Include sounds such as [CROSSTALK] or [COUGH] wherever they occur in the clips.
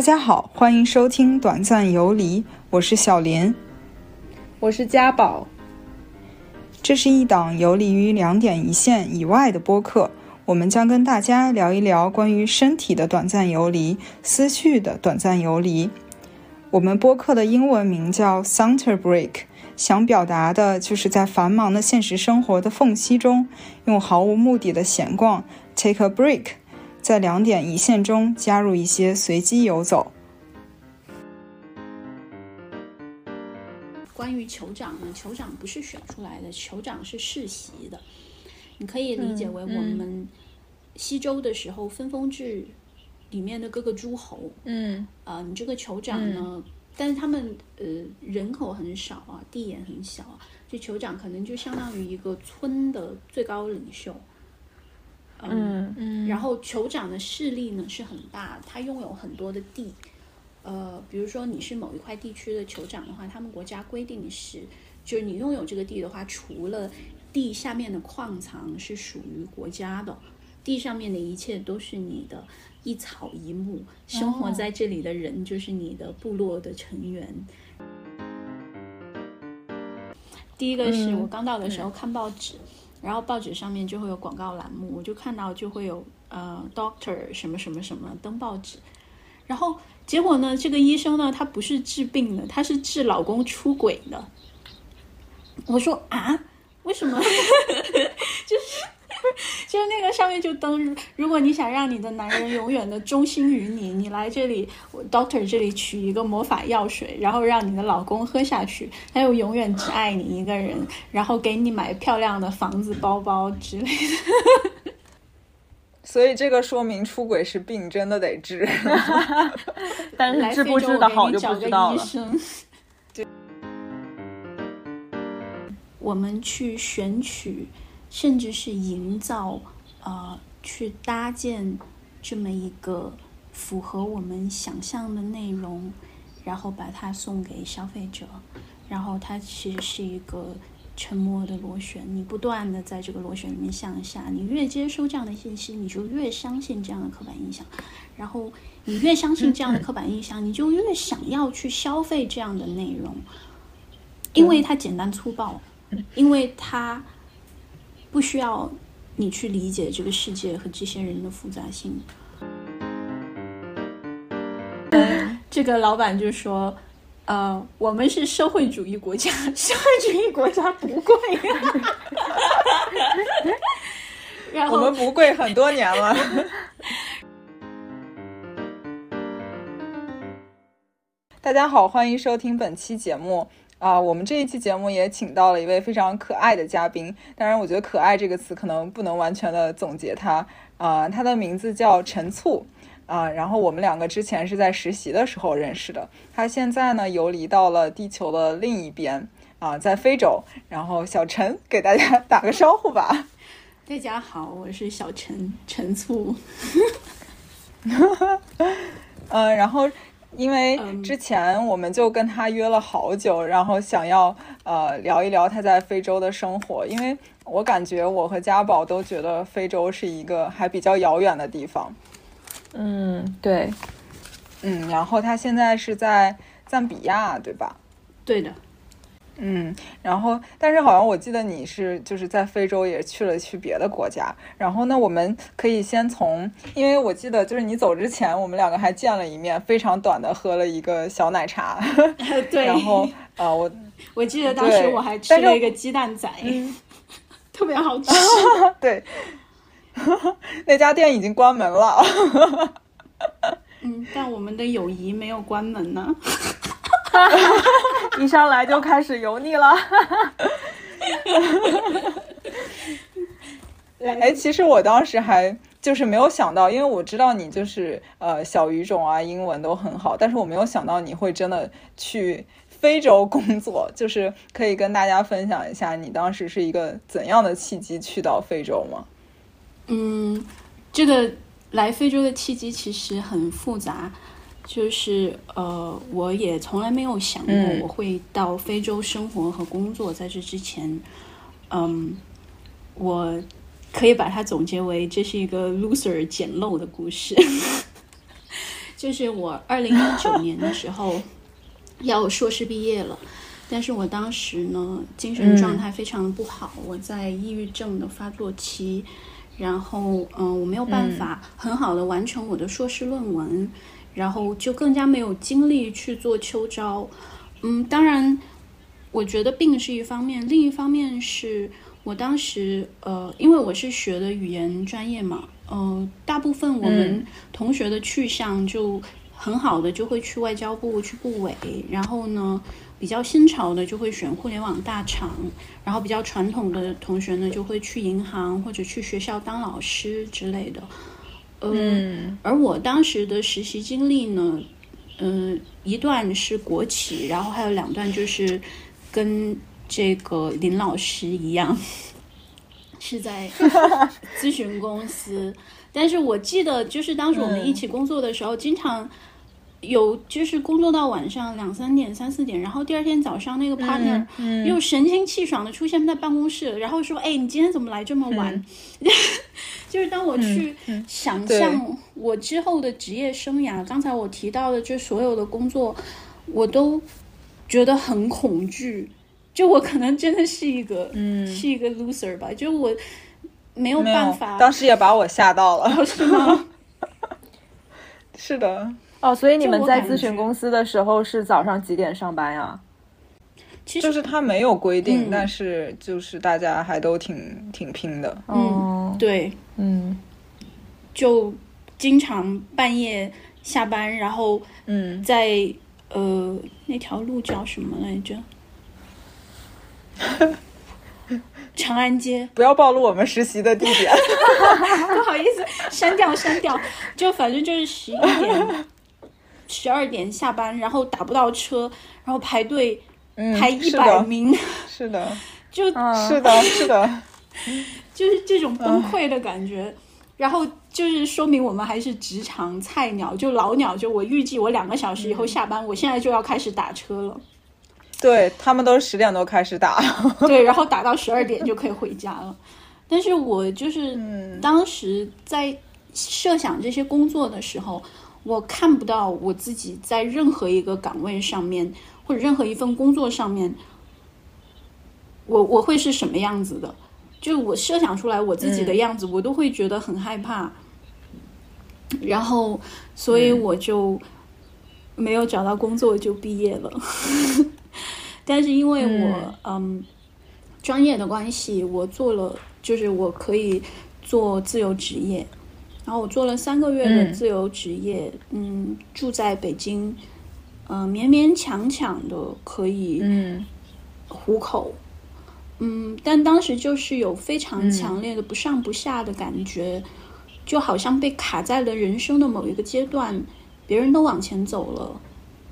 大家好，欢迎收听《短暂游离》，我是小林，我是家宝。这是一档游离于两点一线以外的播客，我们将跟大家聊一聊关于身体的短暂游离、思绪的短暂游离。我们播客的英文名叫 Center Break，想表达的就是在繁忙的现实生活的缝隙中，用毫无目的的闲逛 take a break。在两点一线中加入一些随机游走。关于酋长呢，酋长不是选出来的，酋长是世袭的。你可以理解为我们西周的时候分封制里面的各个诸侯。嗯，啊，你这个酋长呢，但是他们呃人口很少啊，地也很小啊，这酋长可能就相当于一个村的最高领袖。嗯嗯，然后酋长的势力呢是很大，他拥有很多的地，呃，比如说你是某一块地区的酋长的话，他们国家规定是，就是你拥有这个地的话，除了地下面的矿藏是属于国家的，地上面的一切都是你的，一草一木，生活在这里的人就是你的部落的成员。第一个是我刚到的时候看报纸。然后报纸上面就会有广告栏目，我就看到就会有呃，doctor 什么什么什么登报纸，然后结果呢，这个医生呢，他不是治病的，他是治老公出轨的。我说啊，为什么？[LAUGHS] 就是。[LAUGHS] 就是那个上面就登，如果你想让你的男人永远的忠心于你，你来这里，doctor 这里取一个魔法药水，然后让你的老公喝下去，他又永远只爱你一个人，然后给你买漂亮的房子、包包之类的。[LAUGHS] 所以这个说明出轨是病，真的得治。[LAUGHS] 但是治不治的好就不知道了。对，我们去选取。甚至是营造，呃，去搭建这么一个符合我们想象的内容，然后把它送给消费者，然后它其实是一个沉默的螺旋，你不断的在这个螺旋里面向下，你越接收这样的信息，你就越相信这样的刻板印象，然后你越相信这样的刻板印象，你就越想要去消费这样的内容，因为它简单粗暴，因为它。不需要你去理解这个世界和这些人的复杂性。[LAUGHS] 这个老板就说：“呃，我们是社会主义国家，社会主义国家不贵。[LAUGHS] 然后我们不贵很多年了。[LAUGHS] 大家好，欢迎收听本期节目。啊，我们这一期节目也请到了一位非常可爱的嘉宾。当然，我觉得“可爱”这个词可能不能完全的总结他。啊，他的名字叫陈醋。啊，然后我们两个之前是在实习的时候认识的。他现在呢游离到了地球的另一边，啊，在非洲。然后小陈给大家打个招呼吧。大家好，我是小陈，陈醋。嗯，[LAUGHS] 然后。因为之前我们就跟他约了好久，然后想要呃聊一聊他在非洲的生活，因为我感觉我和家宝都觉得非洲是一个还比较遥远的地方。嗯，对，嗯，然后他现在是在赞比亚，对吧？对的。嗯，然后，但是好像我记得你是就是在非洲也去了去别的国家，然后呢，我们可以先从，因为我记得就是你走之前，我们两个还见了一面，非常短的喝了一个小奶茶。[LAUGHS] 对。然后，呃，我我记得当时我还吃了一个鸡蛋仔，特别好 [LAUGHS] 吃。[LAUGHS] 对。那家店已经关门了。嗯，但我们的友谊没有关门呢。[LAUGHS] 一上来就开始油腻了。[LAUGHS] 哎，其实我当时还就是没有想到，因为我知道你就是呃小语种啊，英文都很好，但是我没有想到你会真的去非洲工作。就是可以跟大家分享一下，你当时是一个怎样的契机去到非洲吗？嗯，这个来非洲的契机其实很复杂。就是呃，我也从来没有想过我会到非洲生活和工作。在这之前，嗯，我可以把它总结为这是一个 loser 捡漏的故事。[LAUGHS] 就是我二零一九年的时候 [LAUGHS] 要硕士毕业了，但是我当时呢精神状态非常的不好，我在抑郁症的发作期，然后嗯我没有办法很好的完成我的硕士论文，然后就更加没有精力去做秋招。嗯，当然我觉得病是一方面，另一方面是我当时呃因为我是学的语言专业嘛。呃，大部分我们同学的去向就很好的就会去外交部去部委，然后呢，比较新潮的就会选互联网大厂，然后比较传统的同学呢就会去银行或者去学校当老师之类的。嗯，而我当时的实习经历呢，嗯，一段是国企，然后还有两段就是跟这个林老师一样。是在 [LAUGHS] 咨询公司，但是我记得就是当时我们一起工作的时候，经常有就是工作到晚上两三点、三四点，然后第二天早上那个 partner 又神清气爽的出现在办公室，然后说：“哎，你今天怎么来这么晚？” [LAUGHS] 就是当我去想象我之后的职业生涯，刚才我提到的这所有的工作，我都觉得很恐惧。就我可能真的是一个，嗯，是一个 loser 吧。就我没有办法，当时也把我吓到了，[LAUGHS] 是吗？[LAUGHS] 是的。哦，所以你们在咨询公司的时候是早上几点上班呀？其实就是他没有规定，但是就是大家还都挺挺拼的。嗯，对，嗯，就经常半夜下班，然后嗯，在呃那条路叫什么来着？[LAUGHS] 长安街，不要暴露我们实习的地点。[LAUGHS] 不好意思，删掉删掉。就反正就是十一点、十二点下班，然后打不到车，然后排队排一百名。[LAUGHS] 是的，[LAUGHS] 就是的，[LAUGHS] 是的，就是这种崩溃的感觉。然后就是说明我们还是职场菜鸟，就老鸟。就我预计我两个小时以后下班，我现在就要开始打车了。对他们都是十点多开始打，对，然后打到十二点就可以回家了。但是我就是当时在设想这些工作的时候，我看不到我自己在任何一个岗位上面或者任何一份工作上面，我我会是什么样子的？就我设想出来我自己的样子，我都会觉得很害怕。然后，所以我就没有找到工作就毕业了。[LAUGHS] 但是因为我嗯专业的关系，我做了就是我可以做自由职业，然后我做了三个月的自由职业，嗯，住在北京，嗯，勉勉强强的可以嗯。糊口，嗯，但当时就是有非常强烈的不上不下的感觉，就好像被卡在了人生的某一个阶段，别人都往前走了，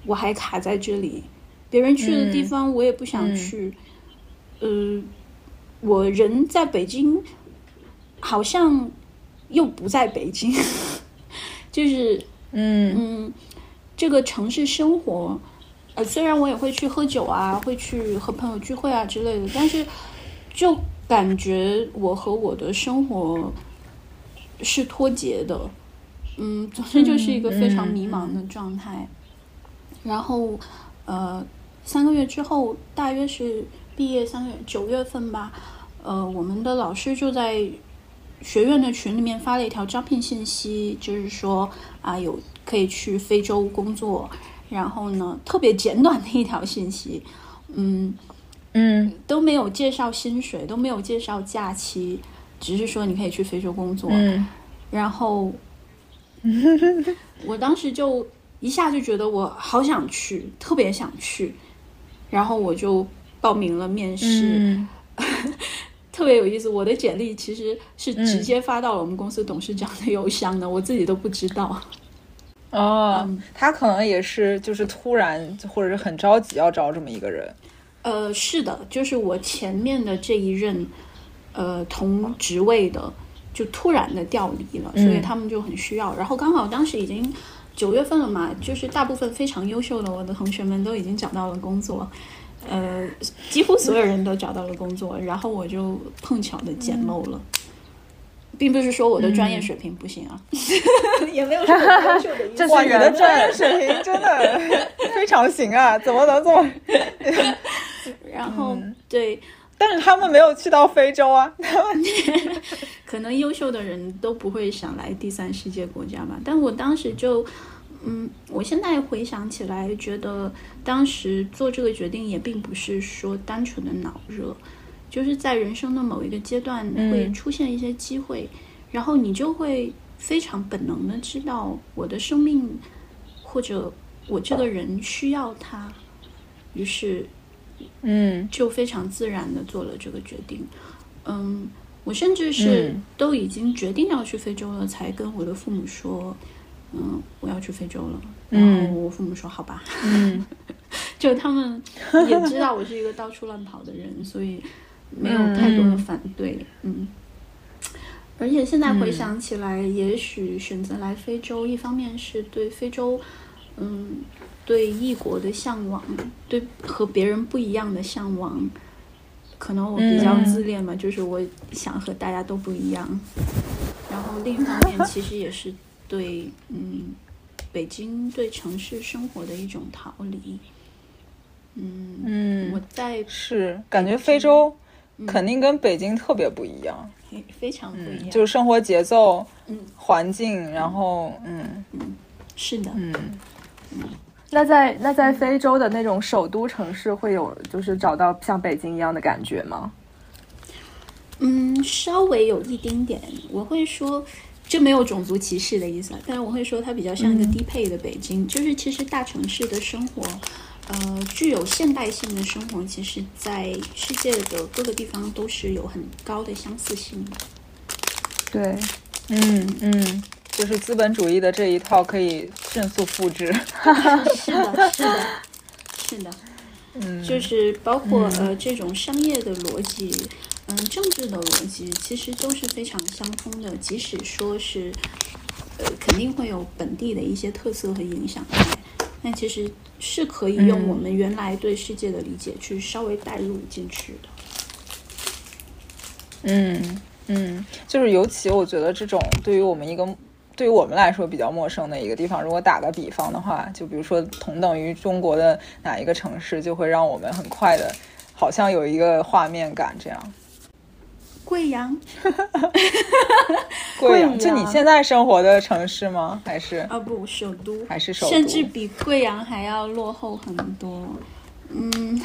我还卡在这里。别人去的地方我也不想去，呃，我人在北京，好像又不在北京，就是嗯嗯，这个城市生活，呃，虽然我也会去喝酒啊，会去和朋友聚会啊之类的，但是就感觉我和我的生活是脱节的，嗯，总之就是一个非常迷茫的状态，然后呃。三个月之后，大约是毕业三个月，九月份吧。呃，我们的老师就在学院的群里面发了一条招聘信息，就是说啊，有可以去非洲工作。然后呢，特别简短的一条信息，嗯嗯，都没有介绍薪水，都没有介绍假期，只是说你可以去非洲工作。然后，[LAUGHS] 我当时就一下就觉得我好想去，特别想去。然后我就报名了面试，[LAUGHS] 特别有意思。我的简历其实是直接发到了我们公司董事长的邮箱的，我自己都不知道。哦，他可能也是就是突然或者是很着急要招这么一个人。呃，是的，就是我前面的这一任，呃，同职位的就突然的调离了，所以他们就很需要。然后刚好当时已经。九月份了嘛，就是大部分非常优秀的我的同学们都已经找到了工作，呃，几乎所有人都找到了工作，然后我就碰巧的捡漏了。并不是说我的专业水平不行啊，也没有什么优秀的意思。哇，你的专业水平真的 [LAUGHS] 非常行啊，怎么能这么？[LAUGHS] 然后对，但是他们没有去到非洲啊。[LAUGHS] 可能优秀的人都不会想来第三世界国家吧。但我当时就，嗯，我现在回想起来，觉得当时做这个决定也并不是说单纯的脑热。就是在人生的某一个阶段会出现一些机会，然后你就会非常本能的知道我的生命或者我这个人需要他，于是，嗯，就非常自然的做了这个决定。嗯，我甚至是都已经决定要去非洲了，才跟我的父母说，嗯，我要去非洲了。然后我父母说好吧，嗯，[LAUGHS] 就他们也知道我是一个到处乱跑的人，所以。没有太多的反对，嗯，而且现在回想起来，也许选择来非洲，一方面是对非洲，嗯，对异国的向往，对和别人不一样的向往，可能我比较自恋嘛，就是我想和大家都不一样。然后另一方面，其实也是对，嗯，北京对城市生活的一种逃离。嗯嗯，我在是感觉非洲。肯定跟北京特别不一样，非常不一样，就是生活节奏、嗯环境，然后，嗯嗯，是的，嗯嗯。那在那在非洲的那种首都城市，会有就是找到像北京一样的感觉吗？嗯，稍微有一丁点。我会说，这没有种族歧视的意思，但是我会说它比较像一个低配的北京，就是其实大城市的生活。呃，具有现代性的生活，其实，在世界的各个地方都是有很高的相似性的。对，嗯嗯，就是资本主义的这一套可以迅速复制。是的，是的，是的，[LAUGHS] 嗯，就是包括呃这种商业的逻辑，嗯，政治的逻辑，其实都是非常相通的。即使说是，呃，肯定会有本地的一些特色和影响在，但其实。是可以用我们原来对世界的理解去稍微带入进去的。嗯嗯，就是尤其我觉得这种对于我们一个对于我们来说比较陌生的一个地方，如果打个比方的话，就比如说同等于中国的哪一个城市，就会让我们很快的，好像有一个画面感这样。[LAUGHS] 贵阳，贵阳，就你现在生活的城市吗？还是？啊不，首都。还是首都，甚至比贵阳还要落后很多。嗯。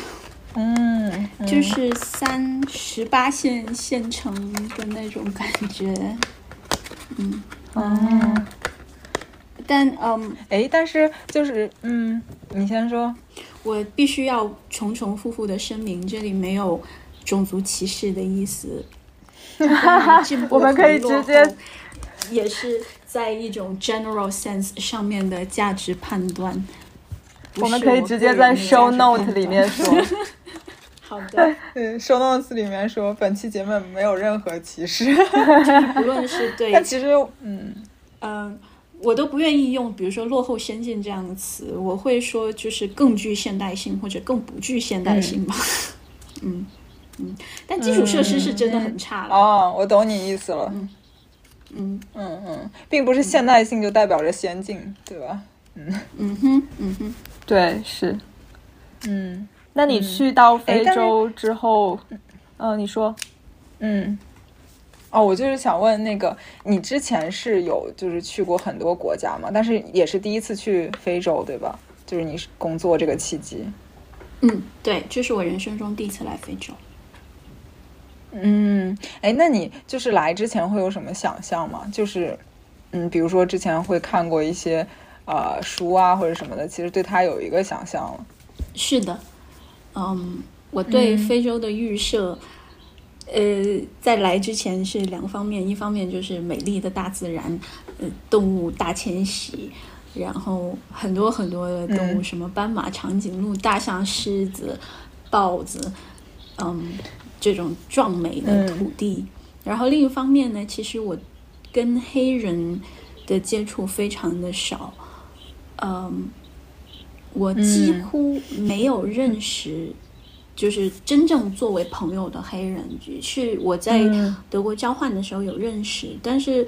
嗯，就是三十八线县城的那种感觉。嗯。哦，但嗯，哎，但是就是嗯，你先说，我必须要重重复复的声明，这里没有种族歧视的意思。[LAUGHS] 我们可以直接，也是在一种 general sense 上面的价值判断。我们可以直接在 show note 里面说。[LAUGHS] 好的，[LAUGHS] 嗯，show notes 里面说本期节目没有任何歧视，不论是对。但其实，嗯嗯，我都不愿意用，比如说落后先进这样的词，我会说就是更具现代性或者更不具现代性吧。嗯。嗯，但基础设施是真的很差了。哦，我懂你意思了。嗯嗯嗯嗯，并不是现代性就代表着先进，对吧？嗯嗯哼嗯哼，对是。嗯，那你去到非洲之后，嗯，你说，嗯，哦，我就是想问那个，你之前是有就是去过很多国家嘛？但是也是第一次去非洲，对吧？就是你工作这个契机。嗯，对，这是我人生中第一次来非洲。嗯，哎，那你就是来之前会有什么想象吗？就是，嗯，比如说之前会看过一些呃书啊或者什么的，其实对他有一个想象了。是的，嗯，我对非洲的预设，呃，在来之前是两方面，一方面就是美丽的大自然，呃，动物大迁徙，然后很多很多的动物，什么斑马、长颈鹿、大象、狮子、豹子，嗯。这种壮美的土地，然后另一方面呢，其实我跟黑人的接触非常的少，嗯，我几乎没有认识就是真正作为朋友的黑人，是我在德国交换的时候有认识，但是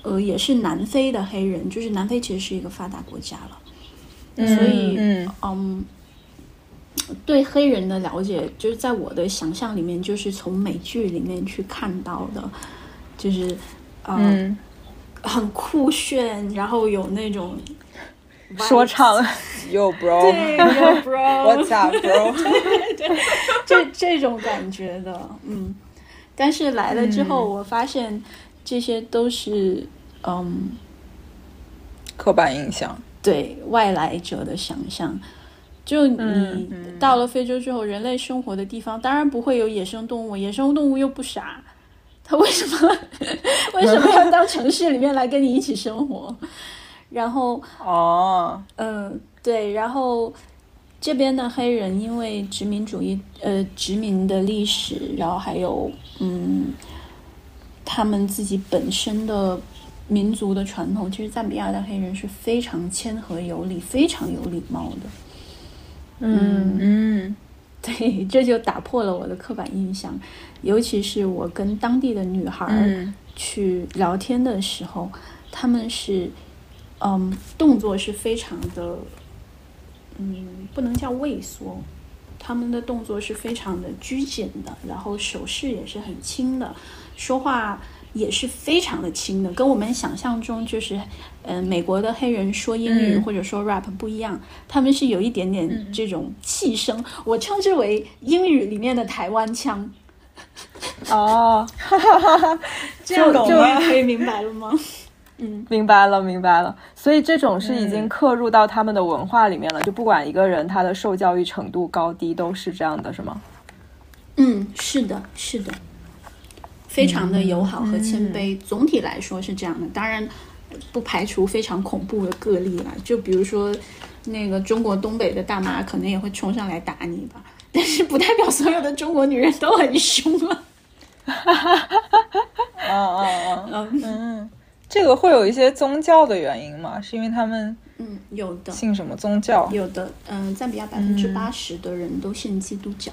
呃也是南非的黑人，就是南非其实是一个发达国家了，所以嗯，对黑人的了解，就是在我的想象里面，就是从美剧里面去看到的，就是嗯很酷炫，然后有那种。说唱，Yo bro，[LAUGHS] 对，Yo bro，What's up bro？[LAUGHS] 对，这这种感觉的，嗯。但是来了之后，我发现这些都是嗯，刻板印象，对外来者的想象。就你到了非洲之后，人类生活的地方当然不会有野生动物，野生动物又不傻，[LAUGHS] 它为什么 [LAUGHS] 为什么要到城市里面来跟你一起生活？然后哦，嗯，对，然后这边的黑人因为殖民主义，呃，殖民的历史，然后还有嗯，他们自己本身的民族的传统，其实赞比亚的黑人是非常谦和有礼、非常有礼貌的。嗯。嗯，[LAUGHS] 对，这就打破了我的刻板印象，尤其是我跟当地的女孩去聊天的时候，他们是。嗯，动作是非常的，嗯，不能叫畏缩，他们的动作是非常的拘谨的，然后手势也是很轻的，说话也是非常的轻的，跟我们想象中就是，嗯，美国的黑人说英语或者说 rap 不一样，他们是有一点点这种气声，我称之为英语里面的台湾腔。哦，[LAUGHS] 这样终于可以明白了吗？[LAUGHS] 嗯，明白了，明白了。所以这种是已经刻入到他们的文化里面了，就不管一个人他的受教育程度高低，都是这样的，是吗？嗯，是的，是的，非常的友好和谦卑。总体来说是这样的，当然不排除非常恐怖的个例了。就比如说那个中国东北的大妈，可能也会冲上来打你吧。[LAUGHS] 但是不代表所有的中国女人都很凶啊。哈哈哈哈哈！[LAUGHS] 嗯嗯嗯嗯。这个会有一些宗教的原因吗？是因为他们嗯有的信什么宗教？有的嗯，赞比亚百分之八十的人都信基督教，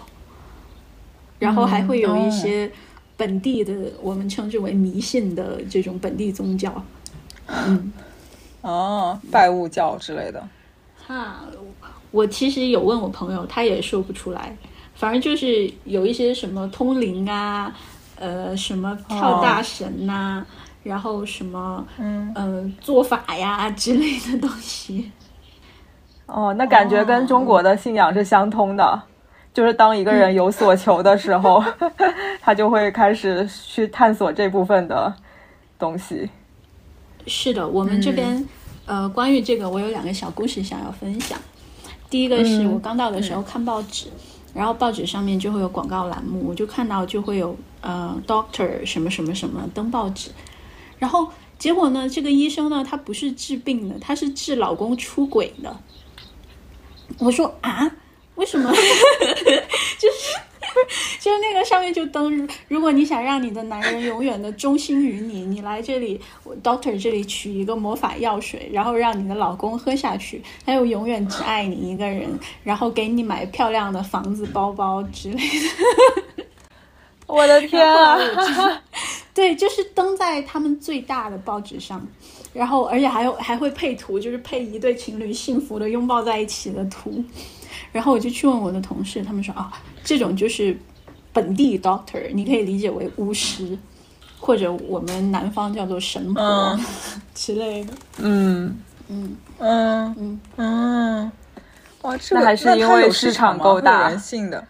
然后还会有一些本地的我们称之为迷信的这种本地宗教，嗯哦，拜物教之类的。哈，我其实有问我朋友，他也说不出来，反正就是有一些什么通灵啊，呃，什么跳大神呐。然后什么，嗯嗯，做法呀之类的东西。哦，那感觉跟中国的信仰是相通的，就是当一个人有所求的时候，[LAUGHS] 他就会开始去探索这部分的东西。是的，我们这边呃，关于这个，我有两个小故事想要分享。第一个是我刚到的时候看报纸，然后报纸上面就会有广告栏目，我就看到就会有呃，doctor 什么什么什么登报纸。然后结果呢？这个医生呢，他不是治病的，他是治老公出轨的。我说啊，为什么？[LAUGHS] 就是 [LAUGHS] 就是那个上面就登，如果你想让你的男人永远的忠心于你，你来这里，doctor 这里取一个魔法药水，然后让你的老公喝下去，他又永远只爱你一个人，然后给你买漂亮的房子、包包之类的。我的天啊！[LAUGHS] 对，就是登在他们最大的报纸上，然后而且还有还会配图，就是配一对情侣幸福的拥抱在一起的图。然后我就去问我的同事，他们说啊，这种就是本地 doctor，你可以理解为巫师，或者我们南方叫做神婆 [LAUGHS] 之类的。嗯嗯嗯嗯嗯，哇，这还是因为市场够大，人性的。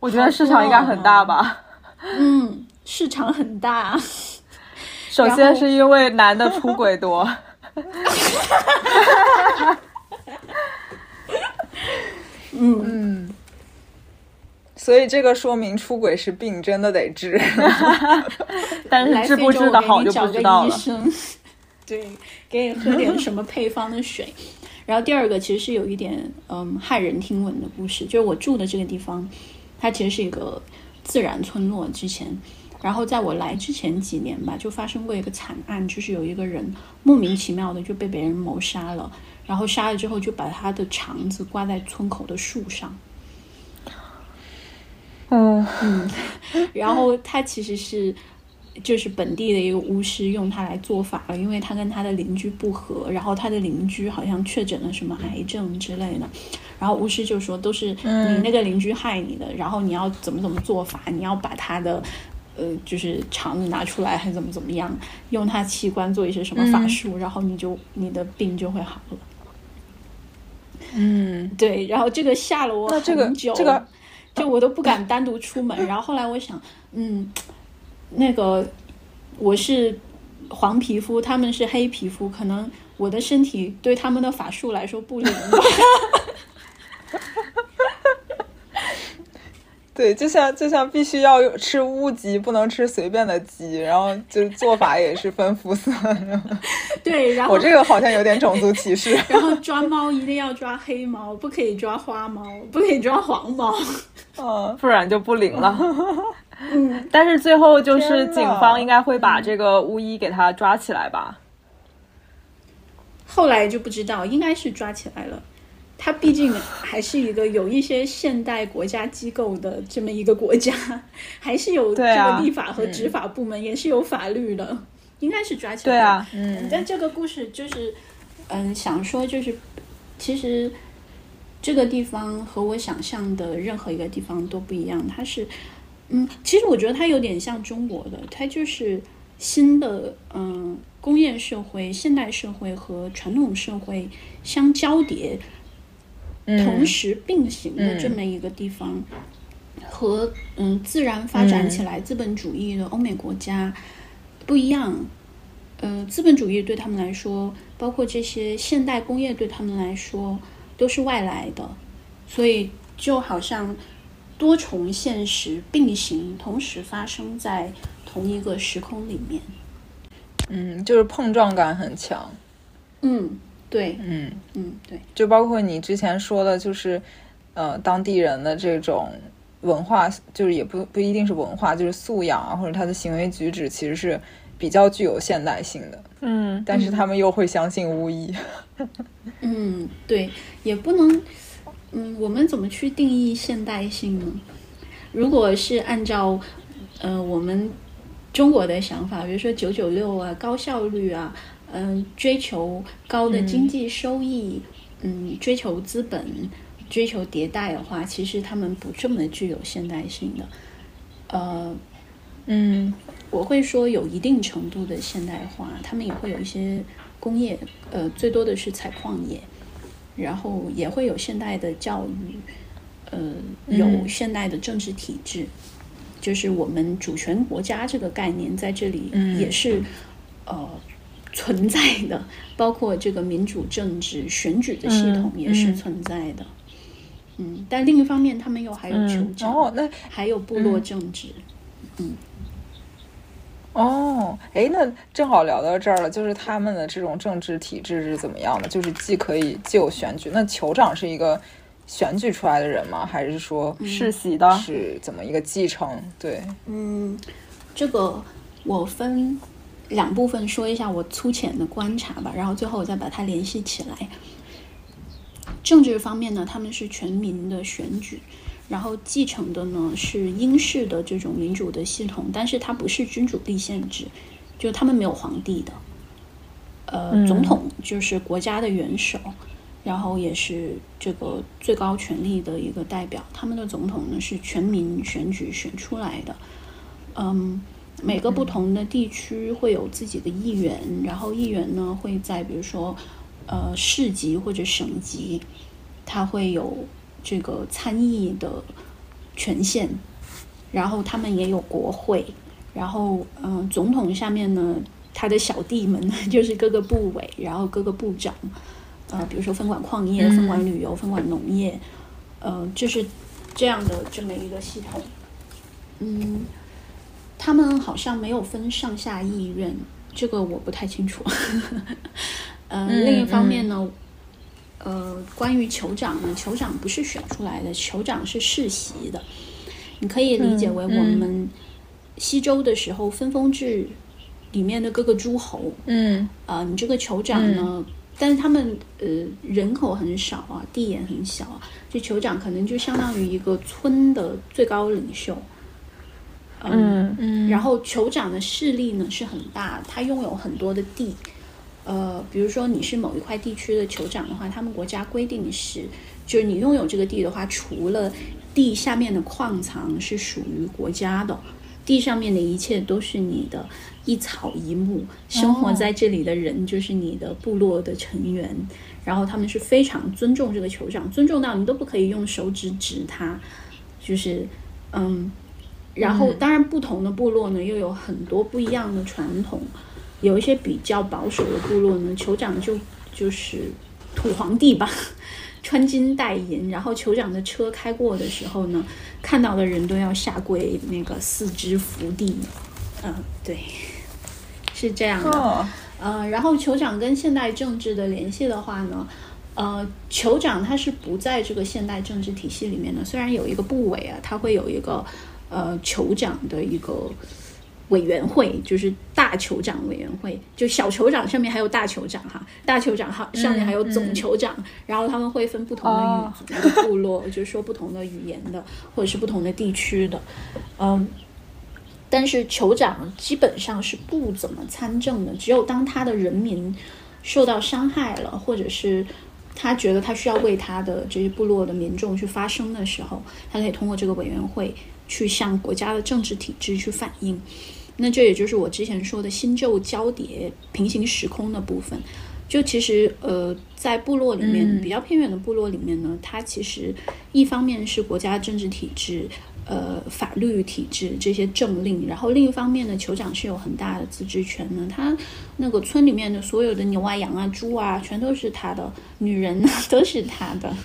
我觉得市场应该很大吧。嗯，市场很大。首先是因为男的出轨多。[LAUGHS] 嗯嗯，所以这个说明出轨是病，真的得治。[LAUGHS] 但是治不治的好就不知道了。[LAUGHS] 对，给你喝点什么配方的水。然后第二个其实是有一点嗯骇人听闻的故事，就是我住的这个地方，它其实是一个。自然村落之前，然后在我来之前几年吧，就发生过一个惨案，就是有一个人莫名其妙的就被别人谋杀了，然后杀了之后就把他的肠子挂在村口的树上。嗯。嗯，[LAUGHS] 然后他其实是就是本地的一个巫师，用它来做法了，因为他跟他的邻居不和，然后他的邻居好像确诊了什么癌症之类的，然后巫师就说都是你那个邻居害你的，然后你要怎么怎么做法，你要把他的呃就是肠子拿出来，还怎么怎么样，用他器官做一些什么法术，然后你就你的病就会好了。嗯，对，然后这个吓了我那这个很久，这个就我都不敢单独出门。然后后来我想，嗯，那个我是黄皮肤，他们是黑皮肤，可能我的身体对他们的法术来说不灵 [LAUGHS] 对，就像就像必须要吃乌鸡，不能吃随便的鸡，然后就是做法也是分肤色。[LAUGHS] 对，然后我这个好像有点种族歧视。[LAUGHS] 然后抓猫一定要抓黑猫，不可以抓花猫，不可以抓黄猫。[LAUGHS] 嗯，不然就不灵了。嗯，但是最后就是警方应该会把这个巫医给他抓起来吧？后来就不知道，应该是抓起来了。它毕竟还是一个有一些现代国家机构的这么一个国家，还是有这个立法和执法部门，也是有法律的，应该是抓起来。对啊，嗯，但这个故事就是，嗯，想说就是，其实这个地方和我想象的任何一个地方都不一样。它是，嗯，其实我觉得它有点像中国的，它就是新的，嗯，工业社会、现代社会和传统社会相交叠，同时并行的这么一个地方。和嗯自然发展起来资本主义的欧美国家不一样，呃，资本主义对他们来说，包括这些现代工业对他们来说，都是外来的，所以就好像多重现实并行，同时发生在同一个时空里面。嗯，就是碰撞感很强。嗯，对，嗯，嗯，对，就包括你之前说的，就是呃当地人的这种文化，就是也不不一定是文化，就是素养啊，或者他的行为举止，其实是比较具有现代性的。嗯，但是他们又会相信巫医。[LAUGHS] 嗯，对，也不能，嗯，我们怎么去定义现代性呢？如果是按照，呃，我们中国的想法，比如说九九六啊，高效率啊，嗯、追求高的经济收益，嗯，追求资本，追求迭代的话，其实他们不这么具有现代性的。呃，嗯我会说有一定程度的现代化，他们也会有一些工业，呃，最多的是采矿业，然后也会有现代的教育，呃，有嗯现代的政治体制，就是我们主权国家这个概念在这里嗯也是、呃存在的，[LAUGHS] 包括这个民主政治选举的系统也是嗯存在的。嗯，但另一方面，他们又还有酋嗯，长，哦，那还有部落政治。嗯哦，哎，那正好聊到这儿了，就是他们的这种政治体制是怎么样的？就是既可以既有选举，那酋长是一个选举出来的人吗？还是说世袭的，是怎么一个继承？对，嗯，这个我分两部分说一下我粗浅的观察吧，然后最后我再把它联系起来。政治方面呢，他们是全民的选举，然后继承的呢是英式的这种民主的系统，但是它不是君主立宪制，就他们没有皇帝的，呃，总统就是国家的元首，然后也是这个最高权力的一个代表。他们的总统呢是全民选举选出来的，嗯，每个不同的地区会有自己的议员，然后议员呢会在比如说呃市级或者省级，他会有这个参议的权限，然后他们也有国会，然后嗯、总统下面呢他的小弟们 [LAUGHS] 就是各个部委，然后各个部长，呃，比如说分管矿业、分管旅游、分管农业，呃，就是这样的这么一个系统。嗯，他们好像没有分上下议院，这个我不太清楚。[LAUGHS] 呃，嗯另一方面呢，呃，关于酋长呢，酋长不是选出来的，酋长是世袭的。你可以理解为我们西周的时候分封制里面的各个诸侯，嗯。啊，你这个酋长呢，但是他们呃人口很少啊，地也很小啊，这酋长可能就相当于一个村的最高领袖，嗯嗯然后酋长的势力呢是很大，他拥有很多的地。呃，比如说你是某一块地区的酋长的话，他们国家规定是，就是你拥有这个地的话，除了地下面的矿藏是属于国家的，地上面的一切都是你的，一草一木，生活在这里的人就是你的部落的成员。然后他们是非常尊重这个酋长，尊重到你都不可以用手指指他，就是嗯。然后，当然，不同的部落呢，又有很多不一样的传统。有一些比较保守的部落呢，酋长就就是土皇帝吧，[LAUGHS] 穿金戴银，然后酋长的车开过的时候呢，看到的人都要下跪，那个四肢伏地。嗯，对，是这样的。哦呃，然后酋长跟现代政治的联系的话呢，呃，酋长他是不在这个现代政治体系里面的，虽然有一个部委啊，他会有一个呃酋长的一个委员会，就是大酋长委员会，就小酋长上面还有大酋长哈，大酋长哈上面还有总酋长，然后他们会分不同的语族的部落，就是说不同的语言的，或者是不同的地区的，嗯。但是酋长基本上是不怎么参政的，只有当他的人民受到伤害了，或者是他觉得他需要为他的这些部落的民众去发声的时候，他可以通过这个委员会去向国家的政治体制去反映。那这也就是我之前说的新旧交叠、平行时空的部分。就其实，呃，在部落里面、比较偏远的部落里面呢，它其实一方面是国家政治体制。呃，法律体制这些政令，然后另一方面呢，酋长是有很大的自治权的。他那个村里面的所有的牛啊、羊啊、猪啊，全都是他的，女人呢都是他的。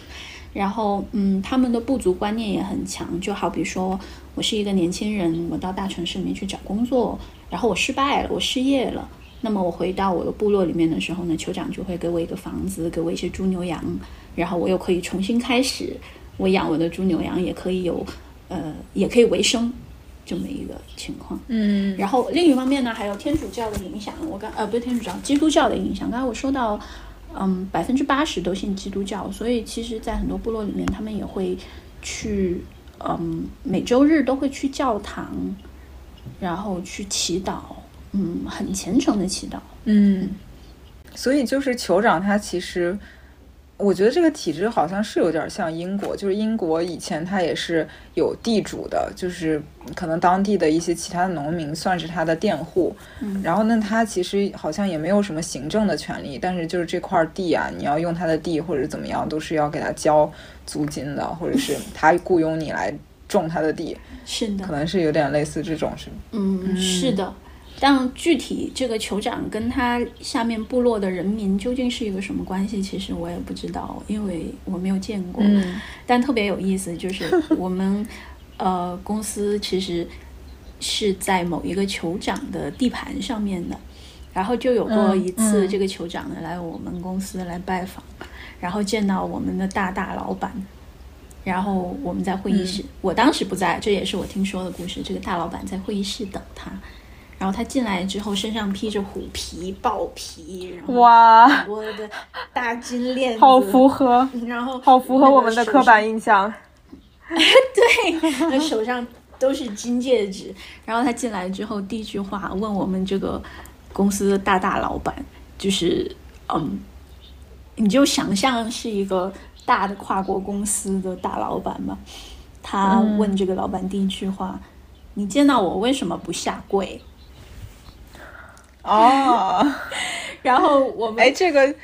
然后，嗯，他们的不足观念也很强。就好比说，我是一个年轻人，我到大城市里面去找工作，然后我失败了，我失业了。那么我回到我的部落里面的时候呢，酋长就会给我一个房子，给我一些猪牛羊，然后我又可以重新开始，我养我的猪牛羊也可以有。呃，也可以为生，这么一个情况。嗯，然后另一方面呢，还有天主教的影响。我刚呃不是天主教，基督教的影响。刚才我说到，嗯，百分之八十都信基督教，所以其实，在很多部落里面，他们也会去，嗯，每周日都会去教堂，然后去祈祷，嗯，很虔诚的祈祷。嗯，所以就是酋长他其实。我觉得这个体制好像是有点像英国，就是英国以前它也是有地主的，就是可能当地的一些其他的农民算是他的佃户，嗯，然后呢，他其实好像也没有什么行政的权利，但是就是这块地啊，你要用他的地或者怎么样，都是要给他交租金的，或者是 [LAUGHS] 他雇佣你来种他的地，是的，可能是有点类似这种，是嗯，是的。但具体这个酋长跟他下面部落的人民究竟是一个什么关系，其实我也不知道，因为我没有见过。嗯，但特别有意思，就是我们呃公司其实是在某一个酋长的地盘上面的，然后就有过一次这个酋长呢来我们公司来拜访，然后见到我们的大大老板，然后我们在会议室，我当时不在，这也是我听说的故事。这个大老板在会议室等他。然后他进来之后，身上披着虎皮、豹皮，然后哇，很多的大金链子，好符合，然后好符合我们的刻板印象。[LAUGHS] 对，他手上都是金戒指。然后他进来之后，第一句话问我们这个公司的大大老板，就是嗯，你就想象是一个大的跨国公司的大老板吧。他问这个老板第一句话：“你见到我为什么不下跪？”哦，[LAUGHS] 然后我们哎，这个，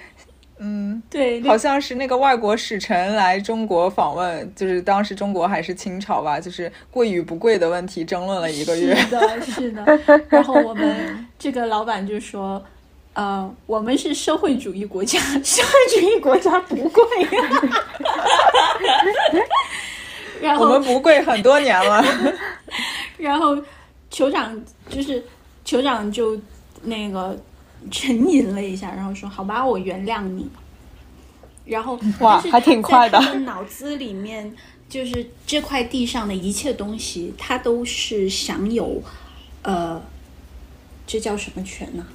嗯，对，好像是那个外国使臣来中国访问，就是当时中国还是清朝吧，就是贵与不贵的问题争论了一个月。是的，是的。[LAUGHS] 然后我们这个老板就说：“呃，我们是社会主义国家，社会主义国家不贵。[LAUGHS] ”然后我们不贵很多年了。然后酋长就是酋长就。那个沉吟了一下，然后说：“好吧，我原谅你。”然后哇，还挺快的。脑子里面就是这块地上的一切东西，他都是享有呃，这叫什么权呢？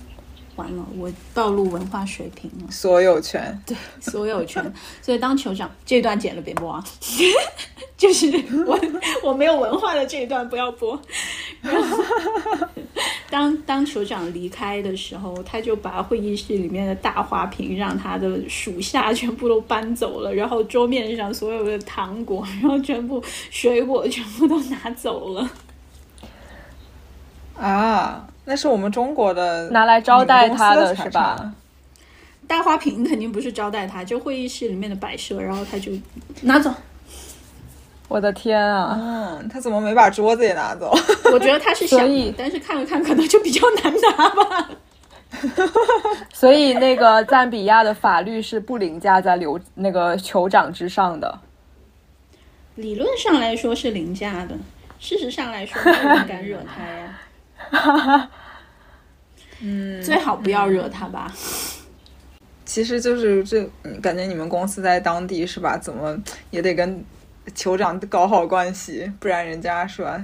完了，我暴露文化水平了，所有权，[LAUGHS] 对，所有权。[LAUGHS] 所以当酋长这段剪了别播啊，[LAUGHS] 就是我我没有文化的这一段不要播。然后当当酋长离开的时候，他就把会议室里面的大花瓶让他的属下全部都搬走了，然后桌面上所有的糖果，然后全部水果全部都拿走了。啊，那是我们中国的拿来招待他的是吧？大花瓶肯定不是招待他，就会议室里面的摆设，然后他就拿走。[LAUGHS] 我的天啊！嗯，他怎么没把桌子也拿走？[LAUGHS] 我觉得他是想，但是看了看，可能就比较难拿吧。[LAUGHS] 所以那个赞比亚的法律是不凌驾在留那个酋长之上的。理论上来说是凌驾的，事实上来说没有人敢惹他呀。嗯，最好不要惹他吧。其实就是这，感觉你们公司在当地是吧？怎么也得跟酋长搞好关系，不然人家是吧？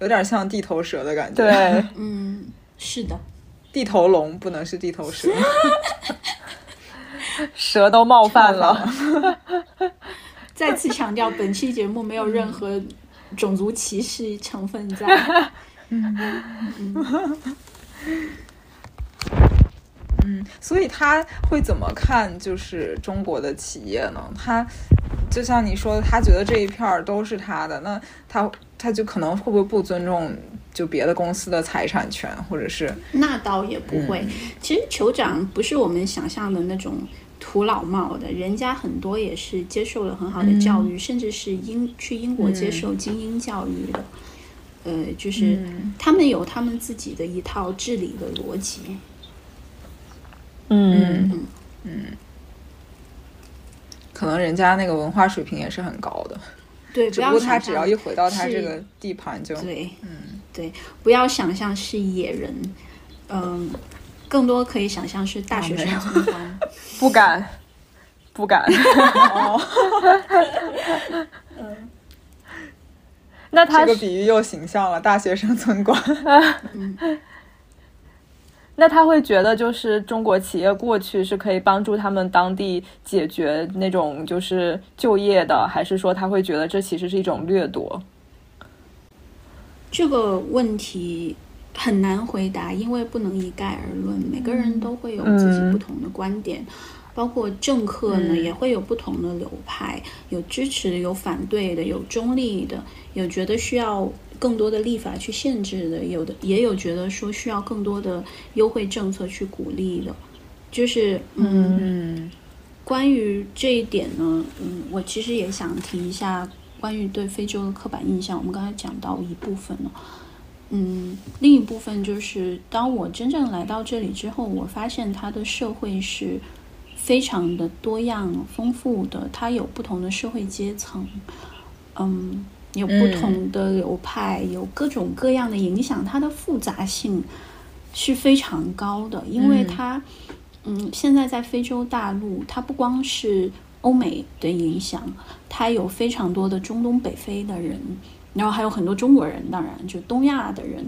有点像地头蛇的感觉。对，[LAUGHS] 嗯，是的，地头龙不能是地头蛇，[LAUGHS] 蛇都冒犯了。[LAUGHS] 再次强调，本期节目没有任何种族歧视成分在。嗯嗯，所以他会怎么看就是中国的企业呢？他就像你说的，他觉得这一片儿都是他的，那他他就可能会不会不尊重就别的公司的财产权，或者是？那倒也不会。其实酋长不是我们想象的那种土老帽的，人家很多也是接受了很好的教育，甚至是英去英国接受精英教育的。呃，就是他们有他们自己的一套治理的逻辑。嗯。嗯嗯，可能人家那个文化水平也是很高的。对，只不过他只要一回到他这个地盘就对，嗯。对，不要想象是野人，嗯，更多可以想象是大学生村官，[LAUGHS] 不敢，不敢。[LAUGHS] 嗯。那他这个比喻又形象了，大学生村官。那他会觉得，就是中国企业过去是可以帮助他们当地解决那种就是就业的，还是说他会觉得这其实是一种掠夺？这个问题很难回答，因为不能一概而论，每个人都会有自己不同的观点。包括政客呢，也会有不同的流派，有支持的，有反对的，有中立的，有觉得需要更多的立法去限制的，有的也有觉得说需要更多的优惠政策去鼓励的。就是嗯，关于这一点呢，嗯，我其实也想提一下关于对非洲的刻板印象。我们刚才讲到一部分了，嗯，另一部分就是当我真正来到这里之后，我发现它的社会是。非常的多样丰富的，它有不同的社会阶层，嗯，有不同的流派，有各种各样的影响，它的复杂性是非常高的，因为它，嗯，现在在非洲大陆，它不光是欧美的影响，它有非常多的中东北非的人，然后还有很多中国人，当然就东亚的人。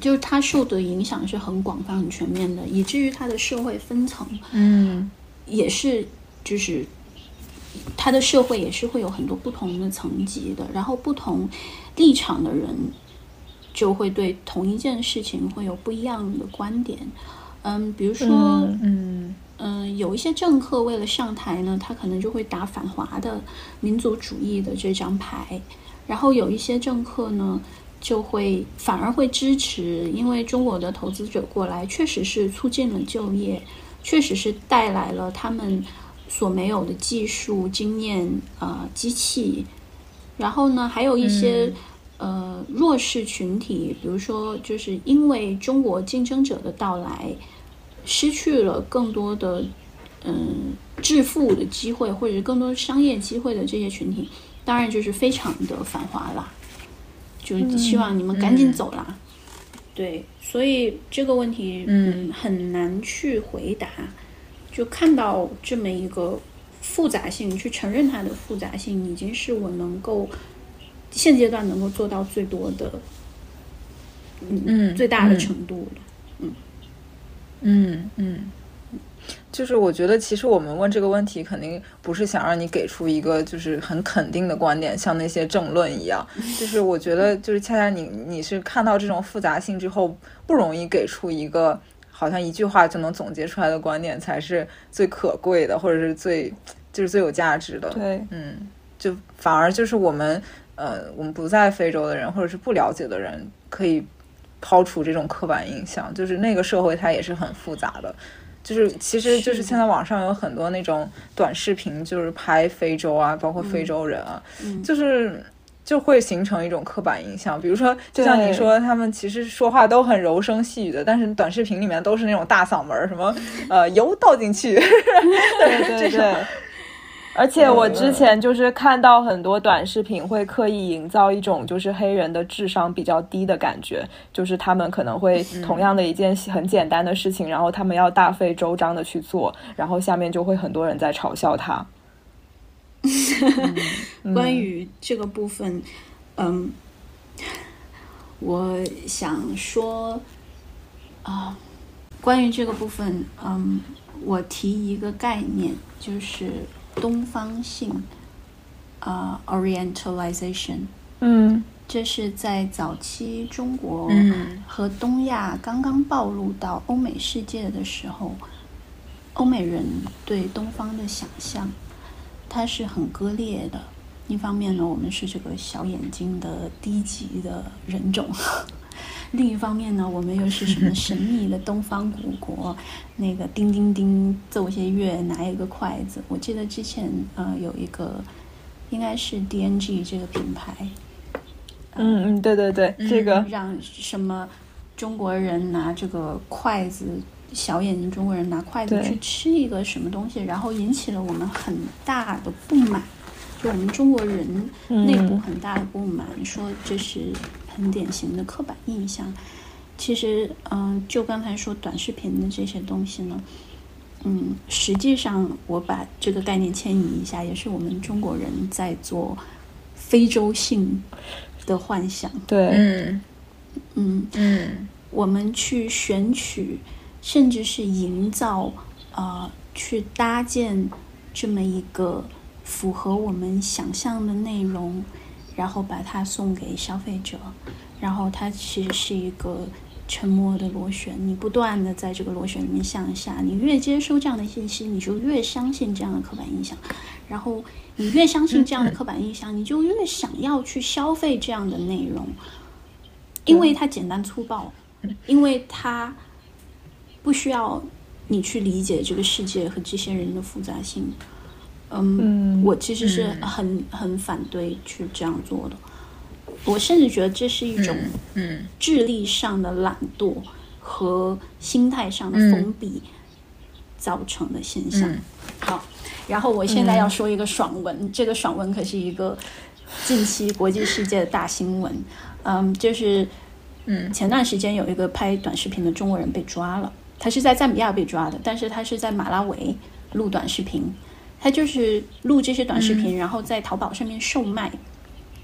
就是它受的影响是很广泛、很全面的，以至于它的社会分层，嗯，也是就是它的社会也是会有很多不同的层级的，然后不同立场的人就会对同一件事情会有不一样的观点。嗯，比如说，嗯嗯，有一些政客为了上台呢，他可能就会打反华的民族主义的这张牌，然后有一些政客呢。就会反而会支持，因为中国的投资者过来，确实是促进了就业，确实是带来了他们所没有的技术经验啊，机器。然后呢，还有一些呃弱势群体，比如说，就是因为中国竞争者的到来，失去了更多的嗯致富的机会，或者更多商业机会的这些群体，当然就是非常的繁华啦。就希望你们赶紧走啦。对，所以这个问题嗯很难去回答。就看到这么一个复杂性，去承认它的复杂性，已经是我能够现阶段能够做到最多的，嗯嗯最大的程度了。嗯嗯嗯。就是我觉得，其实我们问这个问题，肯定不是想让你给出一个就是很肯定的观点，像那些政论一样。[LAUGHS] 就是我觉得，就是恰恰你你是看到这种复杂性之后，不容易给出一个好像一句话就能总结出来的观点，才是最可贵的，或者是最就是最有价值的。对，嗯，就反而就是我们呃，我们不在非洲的人，或者是不了解的人，可以抛除这种刻板印象，就是那个社会它也是很复杂的。就是，其实就是现在网上有很多那种短视频，就是拍非洲啊，包括非洲人啊，就是就会形成一种刻板印象。比如说，就像你说，他们其实说话都很柔声细语的，但是短视频里面都是那种大嗓门，什么 [LAUGHS] 呃油倒进去，[LAUGHS] 对对对。而且我之前就是看到很多短视频会刻意营造一种就是黑人的智商比较低的感觉，就是他们可能会同样的一件很简单的事情，然后他们要大费周章的去做，然后下面就会很多人在嘲笑他。[LAUGHS] 关于这个部分，嗯，我想说啊，关于这个部分，嗯，我提一个概念，就是。东方性，啊，Orientalization，嗯，这是在早期中国和东亚刚刚暴露到欧美世界的时候，欧美人对东方的想象，它是很割裂的。一方面呢，我们是这个小眼睛的低级的人种。[LAUGHS] 另一方面呢，我们又是什么神秘的东方古国？那个叮叮叮奏些乐，拿一个筷子。我记得之前呃有一个，应该是 DNG 这个品牌。嗯嗯，对对对，这个让什么中国人拿这个筷子，小眼睛中国人拿筷子去吃一个什么东西，然后引起了我们很大的不满。就我们中国人内部很大的不满，说这是很典型的刻板印象。其实，嗯，就刚才说短视频的这些东西呢，嗯，实际上我把这个概念迁移一下，也是我们中国人在做非洲性的幻想。对，嗯嗯嗯，我们去选取，甚至是营造，呃，去搭建这么一个。符合我们想象的内容，然后把它送给消费者，然后它其实是一个沉默的螺旋，你不断的在这个螺旋里面向下，你越接收这样的信息，你就越相信这样的刻板印象，然后你越相信这样的刻板印象，你就越想要去消费这样的内容，因为它简单粗暴，因为它不需要你去理解这个世界和这些人的复杂性。嗯，我其实是很很反对去这样做的。我甚至觉得这是一种嗯智力上的懒惰和心态上的封闭造成的现象。好，然后我现在要说一个爽文，这个爽文可是一个近期国际世界的大新闻。嗯，就是嗯前段时间有一个拍短视频的中国人被抓了，他是在赞比亚被抓的，但是他是在马拉维录短视频。他就是录这些短视频，然后在淘宝上面售卖。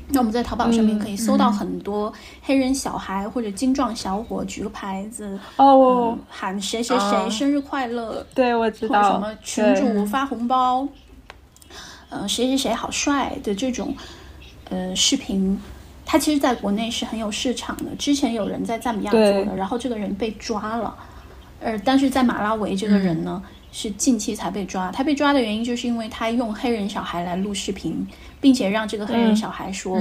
那我们在淘宝上面可以搜到很多黑人小孩或者精壮小伙举个牌子哦，喊谁谁谁生日快乐，对我知道什么群主发红包，呃，谁谁谁好帅的这种呃视频，他其实在国内是很有市场的。之前有人在赞比亚做的，然后这个人被抓了，呃，但是在马拉维这个人呢？是近期才被抓，他被抓的原因就是因为他用黑人小孩来录视频，并且让这个黑人小孩说：“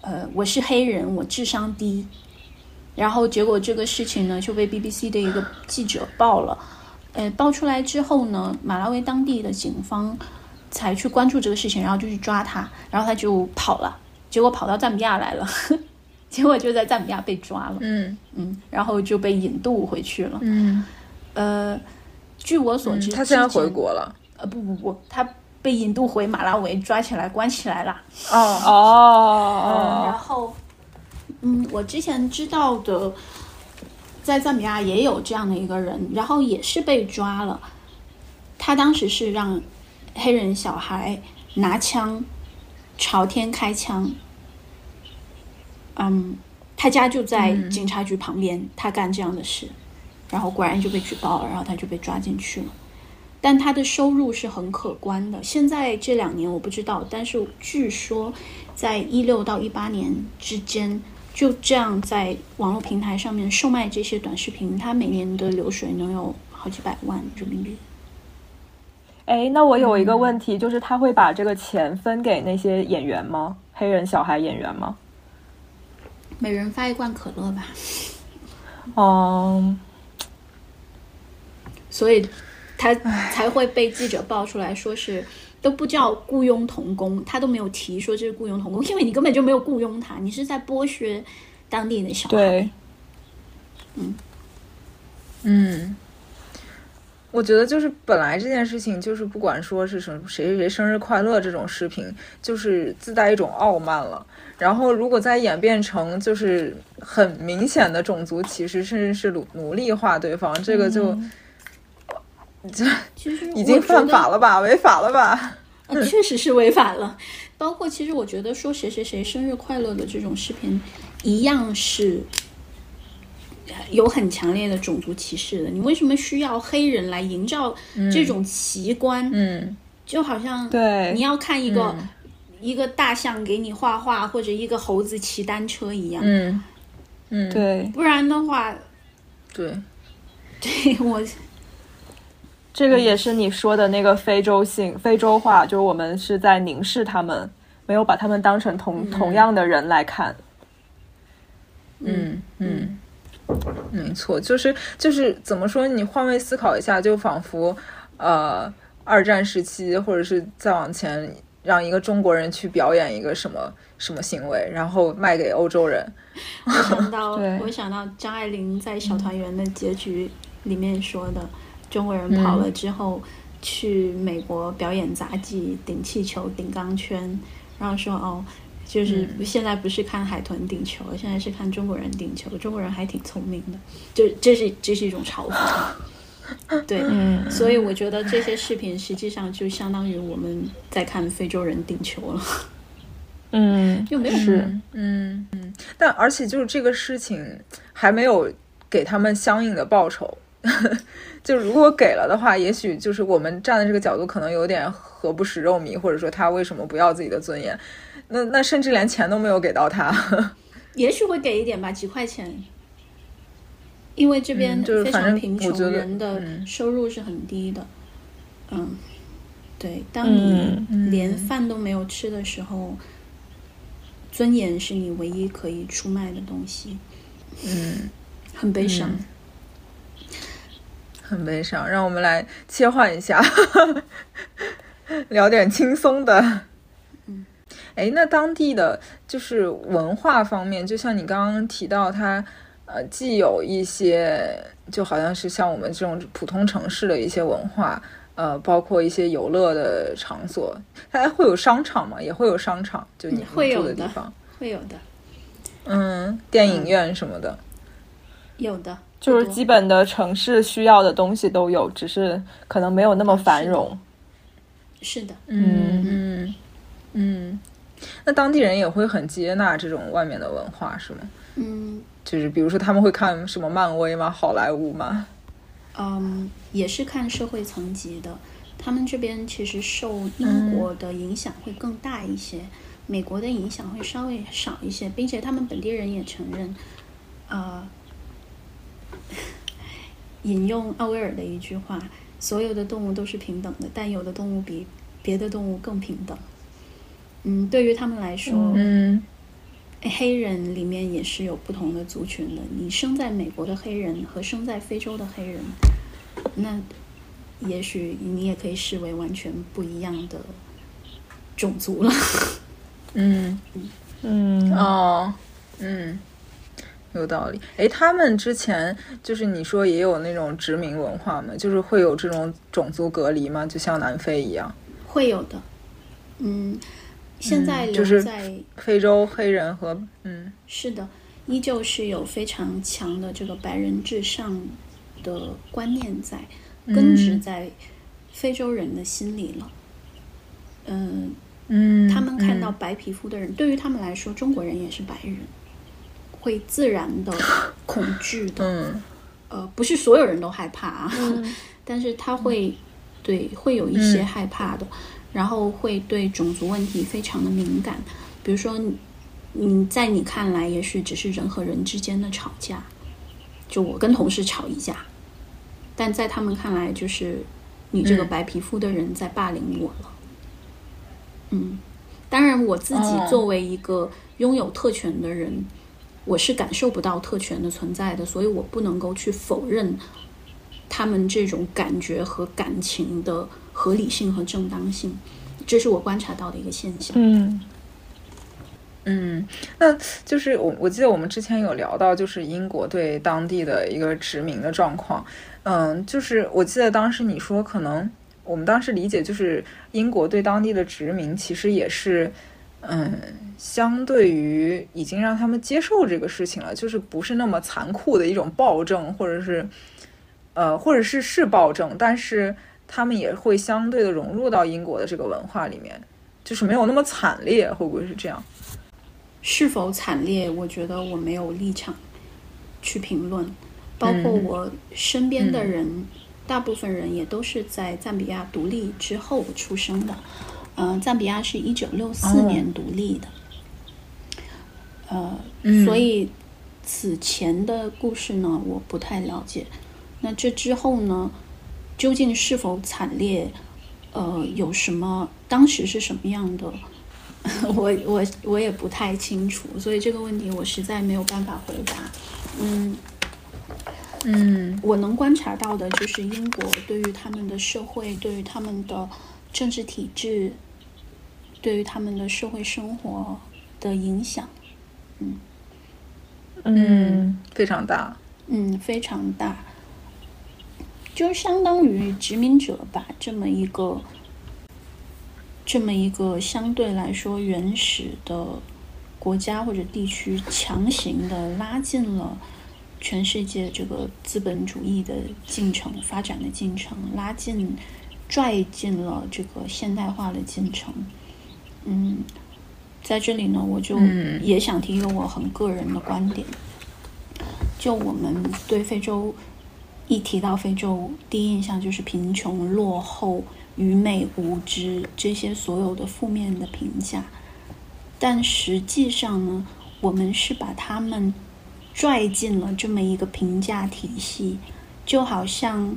呃，我是黑人，我智商低。”然后结果这个事情呢就被 BBC 的一个记者报了。呃，爆出来之后呢，马拉维当地的警方才去关注这个事情，然后就去抓他，然后他就跑了，结果跑到赞比亚来了，[LAUGHS] 结果就在赞比亚被抓了。嗯嗯，然后就被引渡回去了。嗯，呃。据我所知，他现在回国了。呃，不不不，他被引渡回马拉维，抓起来关起来了。哦哦哦。然后，嗯，我之前知道的，在赞比亚也有这样的一个人，然后也是被抓了。他当时是让黑人小孩拿枪朝天开枪。嗯，他家就在警察局旁边，他干这样的事。然后果然就被举报了，然后他就被抓进去了。但他的收入是很可观的。现在这两年我不知道，但是据说在一六到一八年之间，就这样在网络平台上面售卖这些短视频，他每年的流水能有好几百万人民币。哎，那我有一个问题，就是他会把这个钱分给那些演员吗？黑人小孩演员吗？每人发一罐可乐吧。嗯，所以他才会被记者爆出来说是都不叫雇佣童工，他都没有提说这是雇佣童工，因为你根本就没有雇佣他，你是在剥削当地的小孩。对，嗯嗯，我觉得就是本来这件事情就是不管说是什么谁谁谁生日快乐这种视频，就是自带一种傲慢了。然后如果再演变成就是很明显的种族歧视，甚至是奴奴隶化对方，这个就。这 [LAUGHS] 其实已经犯法了吧？违法了吧？[LAUGHS] 呃，确实是违法了。包括其实我觉得说谁谁谁生日快乐的这种视频，一样是有很强烈的种族歧视的。你为什么需要黑人来营造这种奇观？嗯，就好像对你要看一个一个大象给你画画，或者一个猴子骑单车一样。嗯嗯，对，不然的话，[LAUGHS] 对对我。这个也是你说的那个非洲性、非洲化，就是我们是在凝视他们，没有把他们当成同同样的人来看。嗯嗯，没错，就是就是怎么说？你换位思考一下，就仿佛呃，二战时期或者是再往前，让一个中国人去表演一个什么什么行为，然后卖给欧洲人。我想到，[LAUGHS] 我想到张爱玲在《小团圆》的结局里面说的。中国人跑了之后，去美国表演杂技、顶气球、顶钢圈，然后说哦，就是现在不是看海豚顶球，现在是看中国人顶球。中国人还挺聪明的，就这是这是一种嘲讽。[LAUGHS] 对，所以我觉得这些视频实际上就相当于我们在看非洲人顶球了。嗯，[LAUGHS] 又没有是，嗯嗯，但而且就是这个事情还没有给他们相应的报酬。[LAUGHS] 就如果给了的话，也许就是我们站的这个角度可能有点何不食肉糜，或者说他为什么不要自己的尊严？那那甚至连钱都没有给到他，[LAUGHS] 也许会给一点吧，几块钱，因为这边非常贫穷，人的收入是很低的。嗯，对，当你连饭都没有吃的时候，尊严是你唯一可以出卖的东西。嗯，很悲伤。很悲伤，让我们来切换一下，聊点轻松的。嗯，哎，那当地的就是文化方面，就像你刚刚提到，它呃，既有一些就好像是像我们这种普通城市的一些文化，呃，包括一些游乐的场所，它会有商场吗？也会有商场，就你会住的地方会有的。嗯，电影院什么的，有的。就是基本的城市需要的东西都有，只是可能没有那么繁荣。是的，嗯嗯嗯。那当地人也会很接纳这种外面的文化，是吗？嗯，就是比如说他们会看什么漫威吗？好莱坞吗？嗯，也是看社会层级的。他们这边其实受英国的影响会更大一些，美国的影响会稍微少一些，并且他们本地人也承认，呃。[LAUGHS] 引用奥威尔的一句话：“所有的动物都是平等的，但有的动物比别的动物更平等。”嗯，对于他们来说，嗯，黑人里面也是有不同的族群的。你生在美国的黑人和生在非洲的黑人，那也许你也可以视为完全不一样的种族了。嗯嗯嗯哦嗯。有道理，哎，他们之前就是你说也有那种殖民文化吗？就是会有这种种族隔离吗？就像南非一样？会有的，嗯，现在留在非洲黑人和嗯，是的，依旧是有非常强的这个白人至上的观念在，根植在非洲人的心里了。嗯嗯，他们看到白皮肤的人，对于他们来说，中国人也是白人。会自然的 [LAUGHS] 恐惧的，呃，不是所有人都害怕啊，[LAUGHS] 但是他会对会有一些害怕的，然后会对种族问题非常的敏感。比如说，你在你看来，也许只是人和人之间的吵架，就我跟同事吵一架，但在他们看来，就是你这个白皮肤的人在霸凌我了。嗯，当然，我自己作为一个拥有特权的人。我是感受不到特权的存在的，所以我不能够去否认他们这种感觉和感情的合理性和正当性，这是我观察到的一个现象。嗯，嗯，那就是我我记得我们之前有聊到，就是英国对当地的一个殖民的状况。嗯，就是我记得当时你说，可能我们当时理解就是英国对当地的殖民其实也是。嗯，相对于已经让他们接受这个事情了，就是不是那么残酷的一种暴政，或者是，呃，或者是是暴政，但是他们也会相对的融入到英国的这个文化里面，就是没有那么惨烈，会不会是这样？是否惨烈？我觉得我没有立场去评论。包括我身边的人，大部分人也都是在赞比亚独立之后出生的。嗯，赞比亚是一九六四年独立的，呃，所以此前的故事呢，我不太了解。那这之后呢，究竟是否惨烈？呃，有什么？当时是什么样的？[LAUGHS] 我我我也不太清楚，所以这个问题我实在没有办法回答。嗯嗯，我能观察到的就是英国对于他们的社会，对于他们的。政治体制对于他们的社会生活的影响，嗯嗯，非常大，嗯，非常大，就相当于殖民者把这么一个这么一个相对来说原始的国家或者地区，强行的拉进了全世界这个资本主义的进程发展的进程，拉进。拽进了这个现代化的进程，嗯，在这里呢，我就也想提一个我很个人的观点，就我们对非洲一提到非洲，第一印象就是贫穷、落后、愚昧、无知这些所有的负面的评价，但实际上呢，我们是把他们拽进了这么一个评价体系，就好像。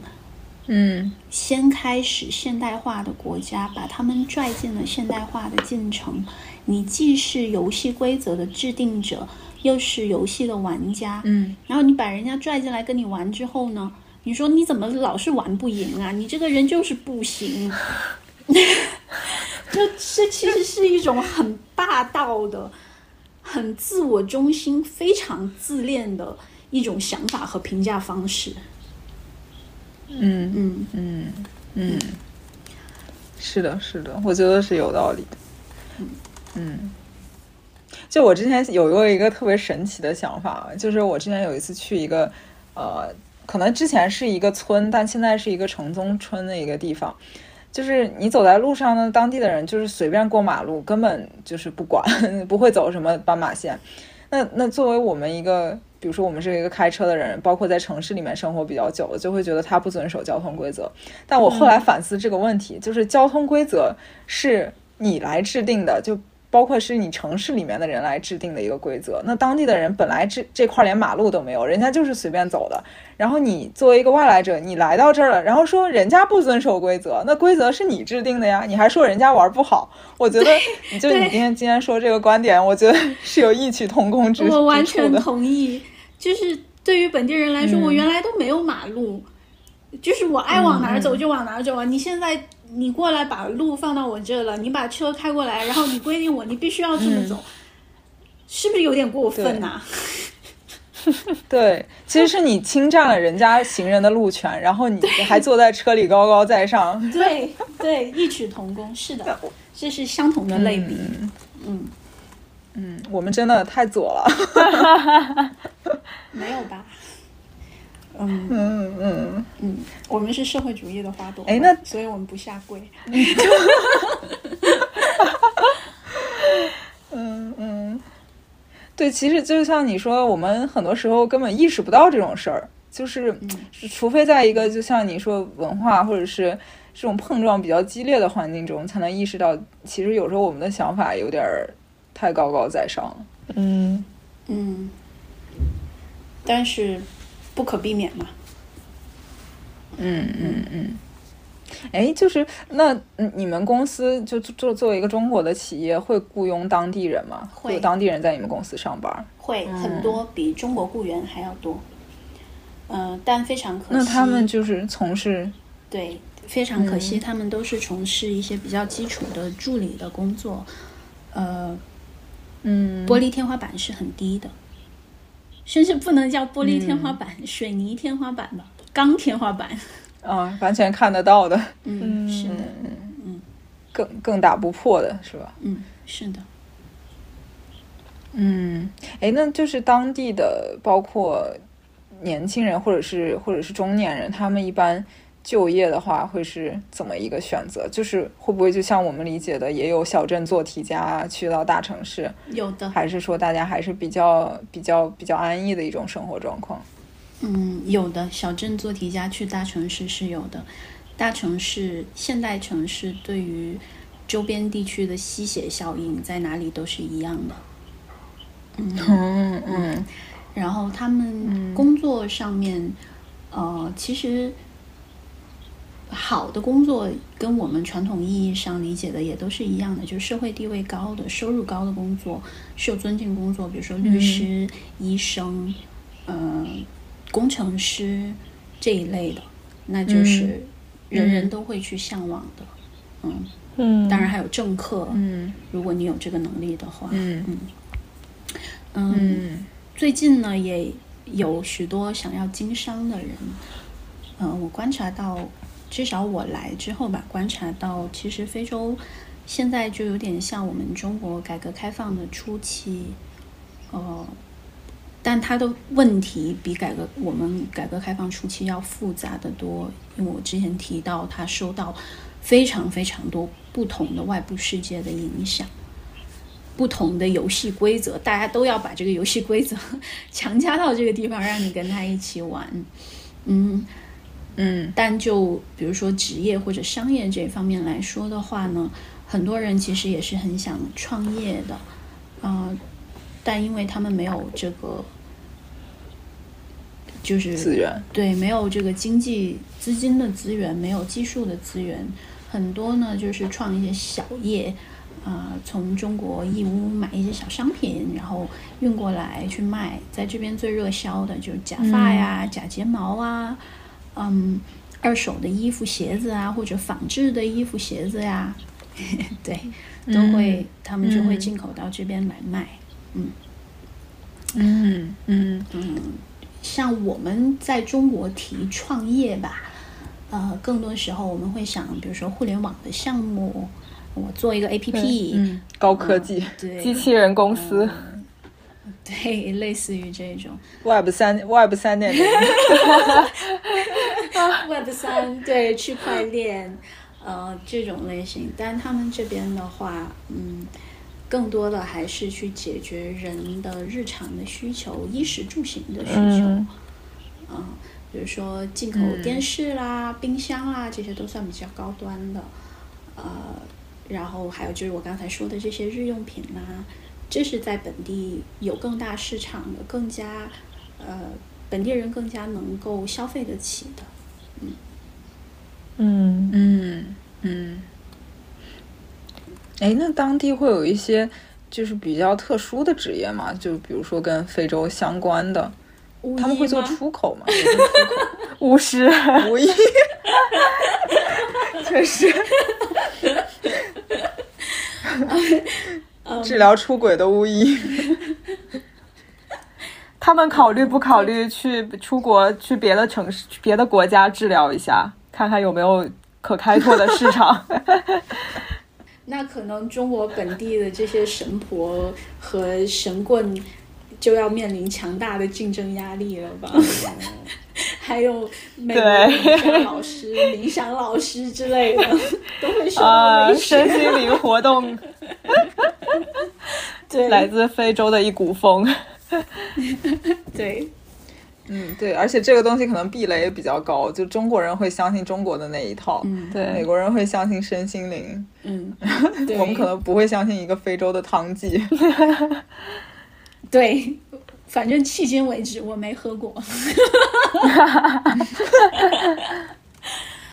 嗯，先开始现代化的国家，把他们拽进了现代化的进程。你既是游戏规则的制定者，又是游戏的玩家。嗯，然后你把人家拽进来跟你玩之后呢，你说你怎么老是玩不赢啊？你这个人就是不行。这 [LAUGHS] 这其实是一种很霸道的、很自我中心、非常自恋的一种想法和评价方式。嗯。嗯。嗯。嗯，是的，是的，我觉得是有道理的。嗯，就我之前有过一个特别神奇的想法，就是我之前有一次去一个呃，可能之前是一个村，但现在是一个城中村的一个地方，就是你走在路上呢，当地的人就是随便过马路，根本就是不管，[LAUGHS] 不会走什么斑马线。那那作为我们一个。比如说，我们是一个开车的人，包括在城市里面生活比较久了，就会觉得他不遵守交通规则。但我后来反思这个问题，就是交通规则是你来制定的，就包括是你城市里面的人来制定的一个规则。那当地的人本来这这块连马路都没有，人家就是随便走的。然后你作为一个外来者，你来到这儿了，然后说人家不遵守规则，那规则是你制定的呀，你还说人家玩不好？我觉得，[LAUGHS] 就你今天今天说这个观点，我觉得是有异曲同工之处的。我完全同意。就是对于本地人来说，我原来都没有马路，就是我爱往哪儿走就往哪儿走啊！你现在你过来把路放到我这了，你把车开过来，然后你规定我你必须要这么走，是不是有点过分呐？[LAUGHS] 对，其实是你侵占了人家行人的路权，然后你还坐在车里高高在上。对对，异曲同工，是的，[LAUGHS] 这是相同的类比，嗯。嗯，我们真的太左了，[LAUGHS] 没有吧？嗯嗯嗯嗯，我们是社会主义的花朵，哎，那所以我们不下跪。[LAUGHS] 嗯嗯，对，其实就像你说，我们很多时候根本意识不到这种事儿。就是除非在一个就像你说文化或者是这种碰撞比较激烈的环境中，才能意识到，其实有时候我们的想法有点儿太高高在上了。嗯嗯，但是不可避免嘛。嗯嗯嗯。哎，就是那你们公司就做作为一个中国的企业，会雇佣当地人吗？会有当地人在你们公司上班？会很多，比中国雇员还要多。嗯，但非常可惜。那他们就是从事对，非常可惜，他们都是从事一些比较基础的助理的工作。呃，嗯，玻璃天花板是很低的，甚至不能叫玻璃天花板，水泥天花板吧，钢天花板。啊，完全看得到的，嗯，是的，嗯，更更打不破的是吧？嗯，是的。嗯，哎，那就是当地的，包括年轻人或者是或者是中年人，他们一般就业的话会是怎么一个选择？就是会不会就像我们理解的，也有小镇做题家去到大城市？有的，还是说大家还是比较比较比较安逸的一种生活状况？嗯，有的小镇做题家去大城市是有的，大城市现代城市对于周边地区的吸血效应在哪里都是一样的。嗯嗯，然后他们工作上面，呃，其实好的工作跟我们传统意义上理解的也都是一样的，就是社会地位高的、收入高的工作、受尊敬工作，比如说律师、医生，嗯，工程师这一类的，那就是人人都会去向往的。嗯嗯，当然还有政客，嗯，如果你有这个能力的话，嗯嗯。嗯，最近呢也有许多想要经商的人。嗯，我观察到，至少我来之后吧，观察到其实非洲现在就有点像我们中国改革开放的初期，呃，但它的问题比改革我们改革开放初期要复杂的多。因为我之前提到，它受到非常非常多不同的外部世界的影响。不同的游戏规则，大家都要把这个游戏规则 [LAUGHS] 强加到这个地方，让你跟他一起玩。嗯嗯，但就比如说职业或者商业这方面来说的话呢，很多人其实也是很想创业的，啊，但因为他们没有这个，就是资源，对，没有这个经济资金的资源，没有技术的资源，很多呢就是创一些小业。啊，从中国义乌买一些小商品，然后运过来去卖。在这边最热销的就是假发呀、假睫毛啊，嗯，二手的衣服、鞋子啊，或者仿制的衣服、鞋子呀，[LAUGHS] 对，都会他们就会进口到这边来卖。嗯嗯嗯嗯，像我们在中国提创业吧，呃，更多时候我们会想，比如说互联网的项目。我做一个 A P P，嗯，高科技，对，机器人公司，[LAUGHS] 对，类似于这种 Web 三，Web 三点零，[LAUGHS] Web 三，对，区块链，呃，这种类型。但他们这边的话，嗯，更多的还是去解决人的日常的需求，衣食住行的需求，嗯，比如说进口电视啦、冰箱啦，这些都算比较高端的，呃。然后还有就是我刚才说的这些日用品啦，这是在本地有更大市场的，更加呃本地人更加能够消费得起的，嗯嗯嗯嗯。哎，那当地会有一些就是比较特殊的职业吗？就比如说跟非洲相关的，他们会做出口吗？巫师、[LAUGHS] 巫医，[LAUGHS] 确实。[LAUGHS] 治疗出轨的巫医，[LAUGHS] 他们考虑不考虑去出国，去别的城市、别的国家治疗一下，看看有没有可开拓的市场？[LAUGHS] 那可能中国本地的这些神婆和神棍就要面临强大的竞争压力了吧？还有美术老师冥想老师之类的都会说身心灵活动。对。[LAUGHS] 来自非洲的一股风 [LAUGHS] 对。嗯对而且这个东西可能避雷也比较高就中国人会相信中国的那一套对。美国人会相信身心灵嗯我们可能不会相信一个非洲的汤剂。[LAUGHS] 对。反正迄今为止我没喝过。[LAUGHS]